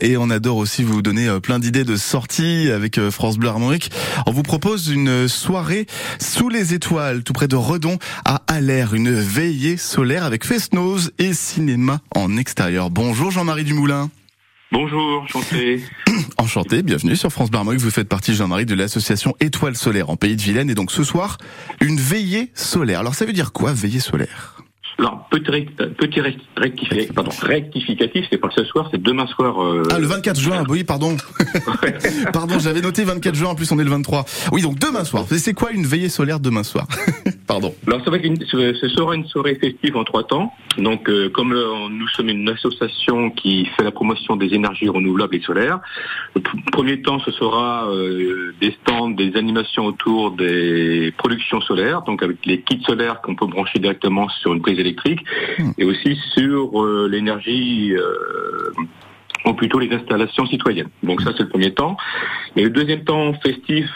Et on adore aussi vous donner euh, plein d'idées de sorties avec euh, France Bleu Armorique. On vous propose une soirée sous les étoiles, tout près de Redon, à Aller, une veillée solaire avec Festnose et cinéma en extérieur. Bonjour Jean-Marie Dumoulin. Bonjour, enchanté. Enchanté, bienvenue sur France Bleu Armorique. Vous faites partie, Jean-Marie, de l'association Étoiles Solaires en Pays de Vilaine. Et donc ce soir, une veillée solaire. Alors ça veut dire quoi, veillée solaire? Alors, petit, petit rectificatif, pardon, rectificatif, c'est pas ce soir, c'est demain soir. Euh... Ah, le 24 juin, oui, pardon. pardon, j'avais noté 24 juin, en plus on est le 23. Oui, donc demain soir. C'est quoi une veillée solaire demain soir Pardon. Alors, ça ce sera une soirée festive en trois temps. Donc, euh, comme nous sommes une association qui fait la promotion des énergies renouvelables et solaires, le premier temps, ce sera euh, des stands, des animations autour des productions solaires, donc avec les kits solaires qu'on peut brancher directement sur une prise électrique et aussi sur euh, l'énergie euh, ou plutôt les installations citoyennes. Donc ça c'est le premier temps. Et le deuxième temps festif